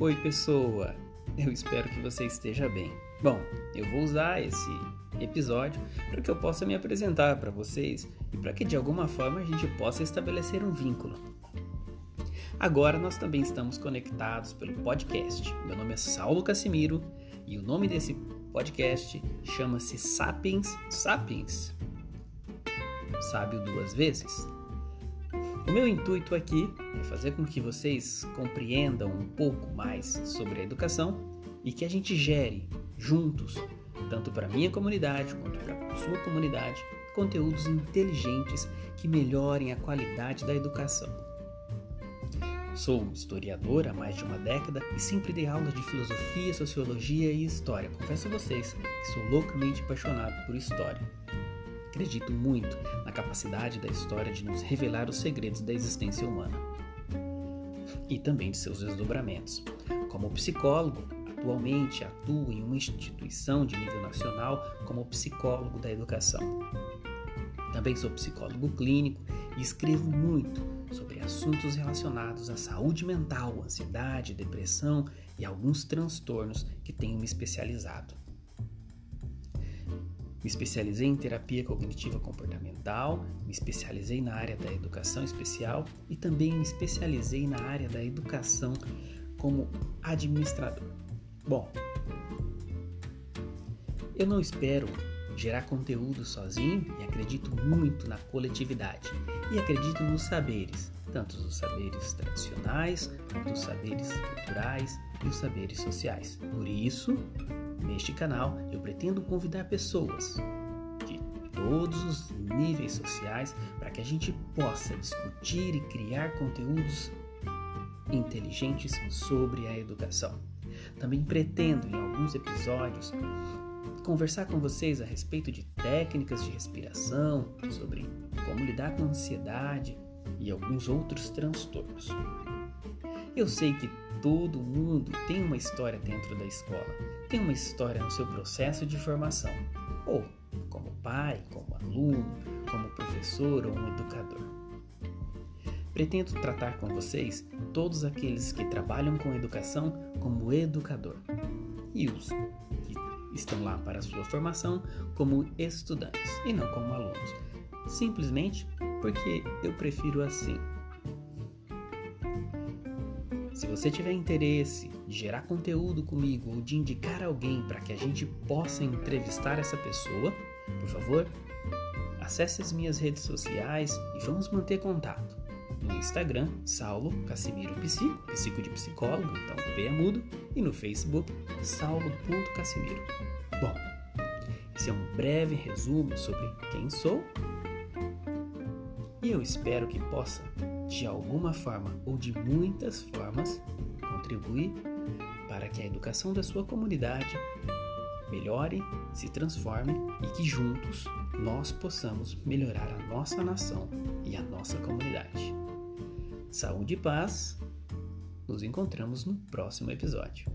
Oi, pessoa! Eu espero que você esteja bem. Bom, eu vou usar esse episódio para que eu possa me apresentar para vocês e para que de alguma forma a gente possa estabelecer um vínculo. Agora nós também estamos conectados pelo podcast. Meu nome é Saulo Casimiro e o nome desse podcast chama-se Sapiens Sapiens. Sábio duas vezes. O meu intuito aqui é fazer com que vocês compreendam um pouco mais sobre a educação e que a gente gere juntos, tanto para minha comunidade quanto para a sua comunidade, conteúdos inteligentes que melhorem a qualidade da educação. Sou historiador há mais de uma década e sempre dei aula de filosofia, sociologia e história. Confesso a vocês que sou loucamente apaixonado por história. Acredito muito na capacidade da história de nos revelar os segredos da existência humana e também de seus desdobramentos. Como psicólogo, atualmente atuo em uma instituição de nível nacional como psicólogo da educação. Também sou psicólogo clínico e escrevo muito sobre assuntos relacionados à saúde mental, ansiedade, depressão e alguns transtornos que tenho me especializado. Me especializei em terapia cognitiva comportamental, me especializei na área da educação especial e também me especializei na área da educação como administrador. Bom, eu não espero gerar conteúdo sozinho e acredito muito na coletividade e acredito nos saberes, tanto os saberes tradicionais, quanto os saberes culturais e os saberes sociais. Por isso, Neste canal, eu pretendo convidar pessoas de todos os níveis sociais para que a gente possa discutir e criar conteúdos inteligentes sobre a educação. Também pretendo, em alguns episódios, conversar com vocês a respeito de técnicas de respiração, sobre como lidar com ansiedade e alguns outros transtornos. Eu sei que todo mundo tem uma história dentro da escola, tem uma história no seu processo de formação, ou como pai, como aluno, como professor ou um educador. Pretendo tratar com vocês todos aqueles que trabalham com educação como educador e os que estão lá para a sua formação como estudantes e não como alunos, simplesmente porque eu prefiro assim se você tiver interesse de gerar conteúdo comigo ou de indicar alguém para que a gente possa entrevistar essa pessoa, por favor, acesse as minhas redes sociais e vamos manter contato. No Instagram, Saulo Casimiro Psico, psico de psicólogo, então P é mudo, e no Facebook, saulo.casimiro. Bom, esse é um breve resumo sobre quem sou e eu espero que possa de alguma forma ou de muitas formas, contribuir para que a educação da sua comunidade melhore, se transforme e que juntos nós possamos melhorar a nossa nação e a nossa comunidade. Saúde e paz. Nos encontramos no próximo episódio.